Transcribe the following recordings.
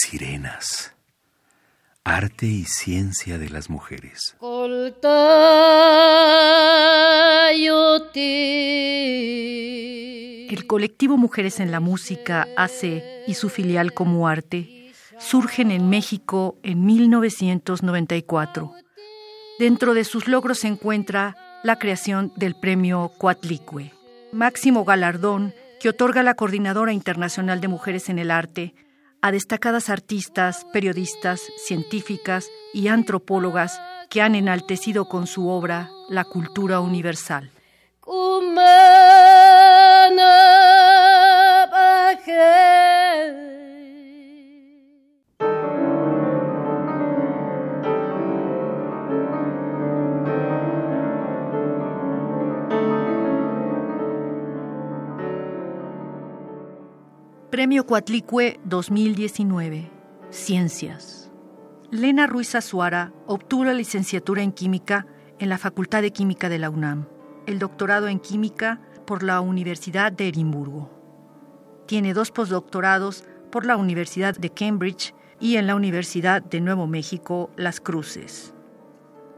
sirenas. Arte y ciencia de las mujeres. El colectivo Mujeres en la Música, AC, y su filial como arte surgen en México en 1994. Dentro de sus logros se encuentra la creación del premio Coatlicue, máximo galardón que otorga la Coordinadora Internacional de Mujeres en el Arte a destacadas artistas, periodistas, científicas y antropólogas que han enaltecido con su obra la cultura universal. Premio Coatlicue 2019. Ciencias. Lena Ruiz Azuara obtuvo la licenciatura en Química en la Facultad de Química de la UNAM, el doctorado en Química por la Universidad de Edimburgo. Tiene dos postdoctorados por la Universidad de Cambridge y en la Universidad de Nuevo México, Las Cruces.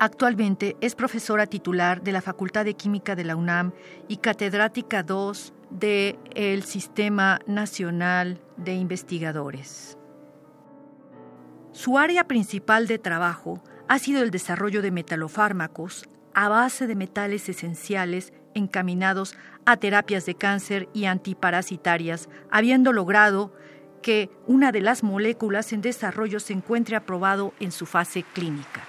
Actualmente es profesora titular de la Facultad de Química de la UNAM y catedrática 2 del Sistema Nacional de Investigadores. Su área principal de trabajo ha sido el desarrollo de metalofármacos a base de metales esenciales encaminados a terapias de cáncer y antiparasitarias, habiendo logrado que una de las moléculas en desarrollo se encuentre aprobado en su fase clínica.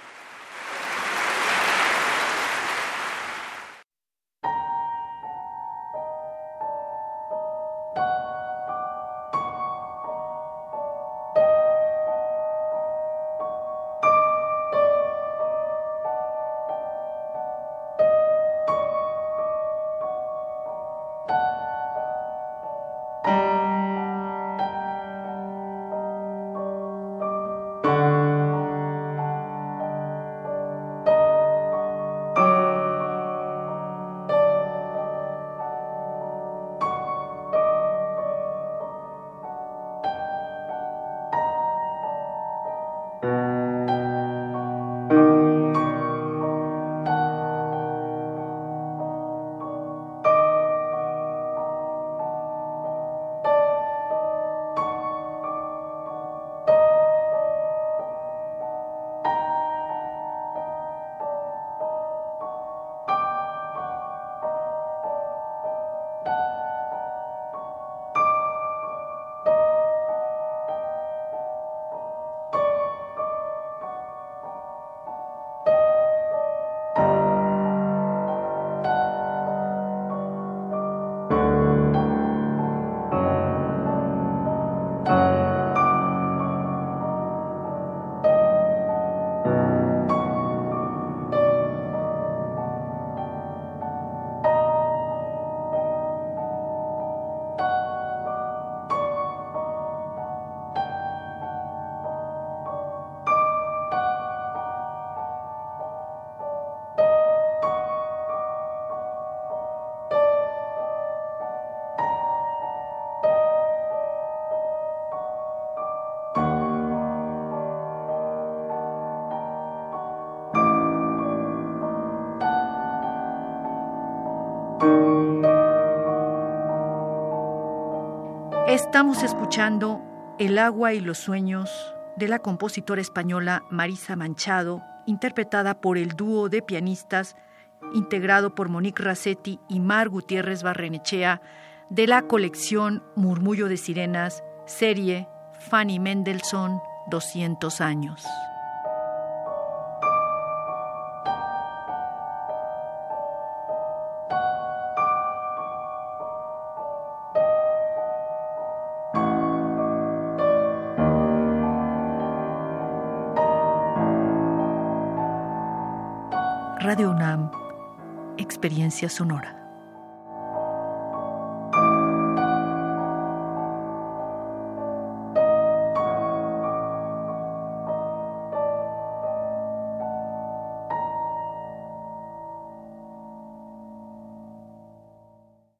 Estamos escuchando El agua y los sueños de la compositora española Marisa Manchado, interpretada por el dúo de pianistas integrado por Monique Rassetti y Mar Gutiérrez Barrenechea de la colección Murmullo de Sirenas, serie Fanny Mendelssohn 200 años. Radio UNAM, Experiencia Sonora.